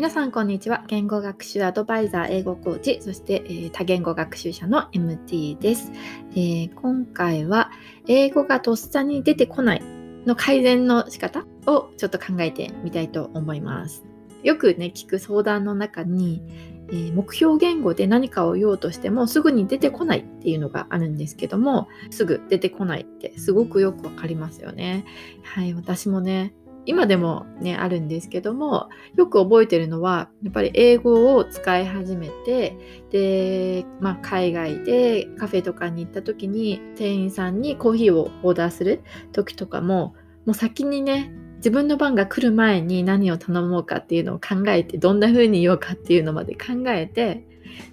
皆さんこんにちは。言語学習アドバイザー英語コーチ。そして、えー、多言語学習者の MT です、えー、今回は英語がとっさに出てこないの改善の仕方をちょっと考えてみたいと思います。よくね聞く相談の中に、えー、目標言語で何かを言おうとしてもすぐに出てこないっていうのがあるんですけどもすぐ出てこないってすごくよくわかりますよね。はい私もね今でもねあるんですけどもよく覚えてるのはやっぱり英語を使い始めてで、まあ、海外でカフェとかに行った時に店員さんにコーヒーをオーダーする時とかももう先にね自分の番が来る前に何を頼もうかっていうのを考えてどんな風に言おうかっていうのまで考えて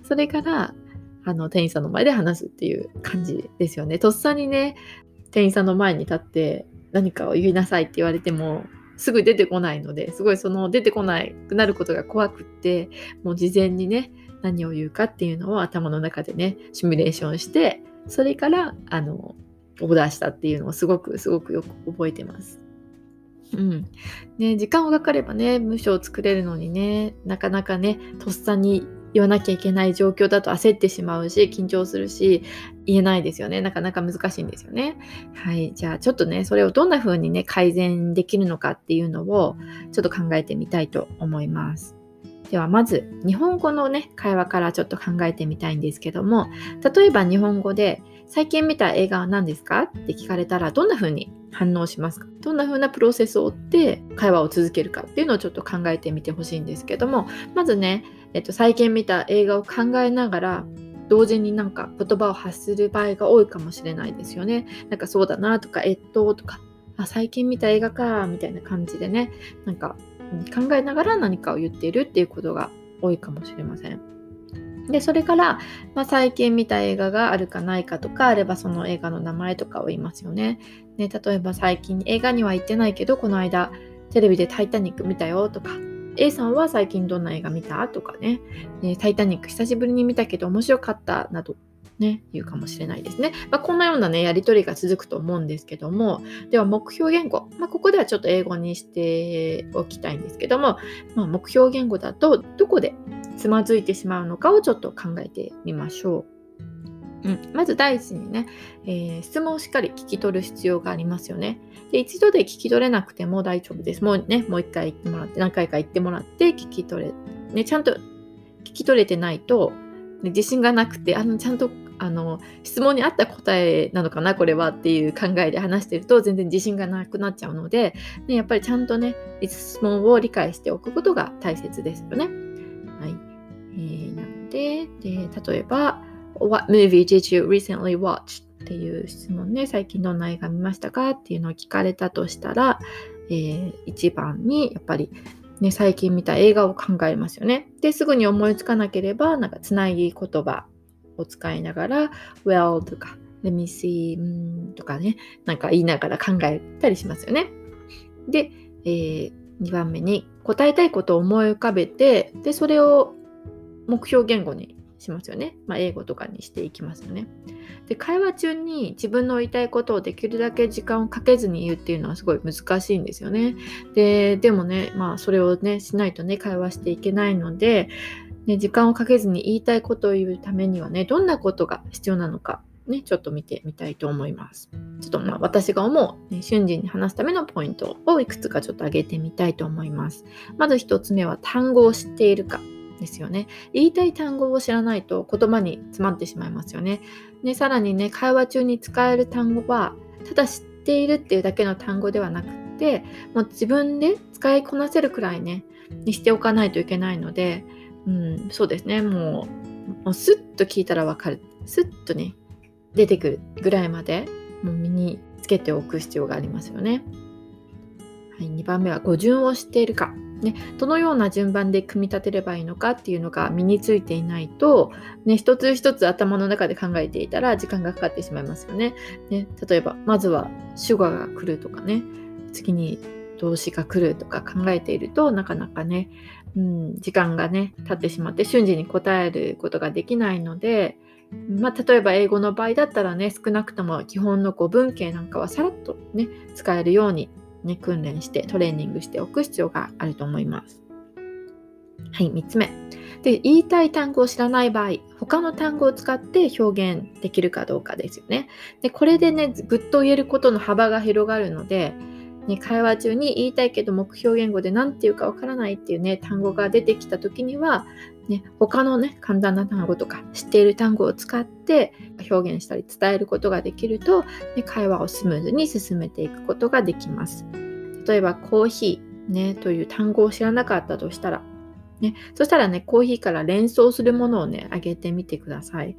それからあの店員さんの前で話すっていう感じですよね。とっさにね店員さんの前に立って何かを言いなさいって言われてもすぐ出てこないのですごいその出てこなくなることが怖くってもう事前にね何を言うかっていうのを頭の中でねシミュレーションしてそれからあのオーダーしたっていうのをすごくすごくよく覚えてます。うん。ね、時間をかかればね、文章を作れるのにね、なかなかね、とっさに言わなきゃいけない状況だと焦ってしまうし、緊張するし、言えないですよね。なかなか難しいんですよね。はい。じゃあちょっとね、それをどんな風にね、改善できるのかっていうのをちょっと考えてみたいと思います。ではまず日本語のね会話からちょっと考えてみたいんですけども例えば日本語で最近見た映画は何ですか？って聞かれたらどんな風に反応しますか？どんな風なプロセスを追って会話を続けるかっていうのをちょっと考えてみてほしいんですけどもまずねえっと、最近見た映画を考えながら同時になんか言葉を発する場合が多いかもしれないですよね。なんかそうだなとか、えっととか、あ最近見た映画かみたいな感じでね、なんか考えながら何かを言っているっていうことが多いかもしれません。で、それから、まあ、最近見た映画があるかないかとかあればその映画の名前とかを言いますよね。ね例えば最近映画には行ってないけどこの間テレビでタイタニック見たよとか A さんは最近どんな映画見たとかね、ねタイタニック久しぶりに見たけど面白かったなどね、言うかもしれないですね。まあ、こんなようなね、やりとりが続くと思うんですけども、では目標言語、まあ、ここではちょっと英語にしておきたいんですけども、まあ、目標言語だとどこでつまずいてしまうのかをちょっと考えてみましょう。うん、まず第一にね、えー、質問をしっかり聞き取る必要がありますよね。で、一度で聞き取れなくても大丈夫です。もうね、もう一回言ってもらって、何回か言ってもらって聞き取れ、ね、ちゃんと聞き取れてないと、ね、自信がなくて、あの、ちゃんとあの質問に合った答えなのかなこれはっていう考えで話してると全然自信がなくなっちゃうので、ね、やっぱりちゃんとね質問を理解しておくことが大切ですよね。はいえー、なのでで例えば What movie did you recently watch? っていう質問ね、最近どんな映画見ましたかっていうのを聞かれたとしたら、えー、一番にやっぱりね、最近見た映画を考えますよね。で、すぐに思いつかなければ、なんかつなぎ言葉を使いながら、well とか、let me see とかね、なんか言いながら考えたりしますよね。で、えー、2番目に答えたいことを思い浮かべて、で、それを目標言語にしますよね。まあ、英語とかにしていきますよね。で会話中に自分の言いたいことをできるだけ時間をかけずに言うっていうのはすごい難しいんですよね。ででもねまあそれをねしないとね会話していけないので、ね、時間をかけずに言いたいことを言うためにはねどんなことが必要なのかね、ちょっと見てみたいと思います。ちょっとまあ私が思う、ね、瞬時に話すためのポイントをいくつかちょっと挙げてみたいと思います。まず1つ目は単語を知っているか。ですよね。言いたい単語を知らないと言葉に詰まってしまいますよね。でさらにね、会話中に使える単語は、ただ知っているっていうだけの単語ではなくて、もう自分で使いこなせるくらいね、にしておかないといけないので、うん、そうですね、もう、もうスッと聞いたらわかる。スッとね、出てくるぐらいまで、もう身につけておく必要がありますよね。はい、2番目は語順を知っているか。ね、どのような順番で組み立てればいいのかっていうのが身についていないと、ね、一つ一つ頭の中で考えていたら時間がかかってしまいますよね。ね例えば、まずは主語が来るとかね、次に動詞が来るとか考えているとなかなかね、うん、時間がね、経ってしまって瞬時に答えることができないので、まあ、例えば英語の場合だったらね、少なくとも基本の語文系なんかはさらっとね、使えるようにね、訓練してトレーニングしておく必要があると思います。はい、3つ目。で、言いたい単語を知らない場合、他の単語を使って表現できるかどうかですよね。で、これでね、ぐっと言えることの幅が広がるので、ね、会話中に言いたいけど目標言語で何て言うかわからないっていうね単語が出てきた時には、ね、他のね簡単な単語とか知っている単語を使って表現したり伝えることができると、ね、会話をスムーズに進めていくことができます。例えばコーヒー、ね、という単語を知らなかったとしたら、ね、そしたらねコーヒーから連想するものをねあげてみてください。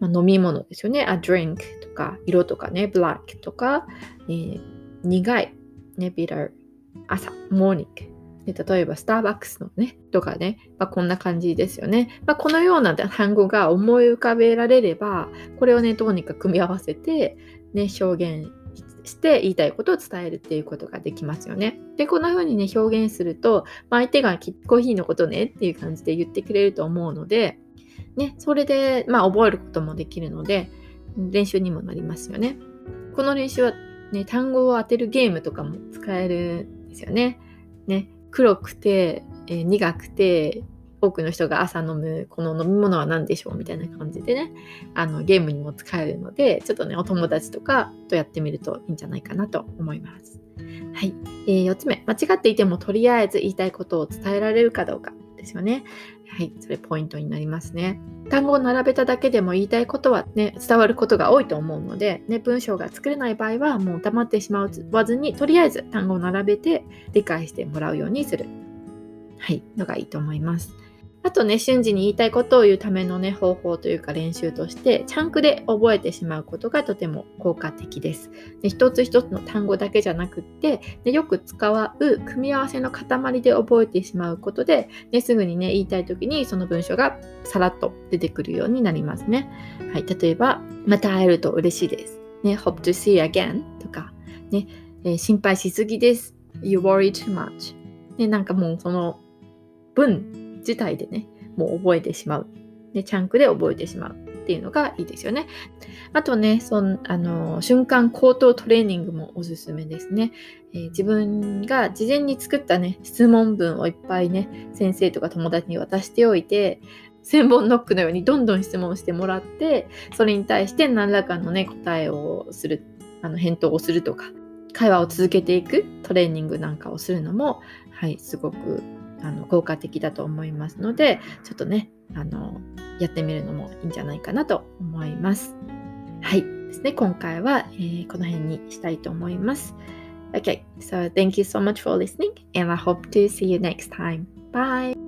まあ、飲み物ですよね。a drink とか色とかね black とか、えー、苦いね、ビラ、朝、モーニング。で例えば、スターバックスのね、とかね、まあ、こんな感じですよね。まあ、このような単語が思い浮かべられれば、これをね、どうにか組み合わせて、ね、表現して言いたいことを伝えるっていうことができますよね。で、こんな風にね、表現すると、まあ、相手がコーヒーのことねっていう感じで言ってくれると思うので、ね、それで、まあ、覚えることもできるので、練習にもなりますよね。この練習はね、単語を当てるゲームとかも使えるんですよね。ね黒くて、えー、苦くて、多くの人が朝飲むこの飲み物は何でしょうみたいな感じでね、あのゲームにも使えるので、ちょっとね、お友達とかとやってみるといいんじゃないかなと思います。はい。えー、4つ目、間違っていてもとりあえず言いたいことを伝えられるかどうかですよね。はい、それポイントになりますね。単語を並べただけでも言いたいことはね、伝わることが多いと思うので、ね、文章が作れない場合はもう黙ってしまわずに、とりあえず単語を並べて理解してもらうようにする。はい、のがいいと思います。あとね、瞬時に言いたいことを言うためのね、方法というか練習として、チャンクで覚えてしまうことがとても効果的です。で一つ一つの単語だけじゃなくって、でよく使う組み合わせの塊で覚えてしまうことで、ね、すぐにね、言いたい時にその文章がさらっと出てくるようになりますね。はい、例えば、また会えると嬉しいです。ね、hope to see you again とか、ね、えー、心配しすぎです。you worry too much。ね、なんかもうその文自体でね、もう覚えてしまう。で、チャンクで覚えてしまうっていうのがいいですよね。あとね、そのあの瞬間口頭トレーニングもおすすめですね、えー、自分が事前に作ったね、質問文をいっぱいね、先生とか友達に渡しておいて、千本ノックのようにどんどん質問してもらって、それに対して何らかのね、答えをする、あの返答をするとか、会話を続けていくトレーニングなんかをするのも、はい、すごくあの効果的だと思いますのでちょっとねあのやってみるのもいいんじゃないかなと思います。はいですね今回は、えー、この辺にしたいと思います。Okay, so thank you so much for listening and I hope to see you next time. Bye!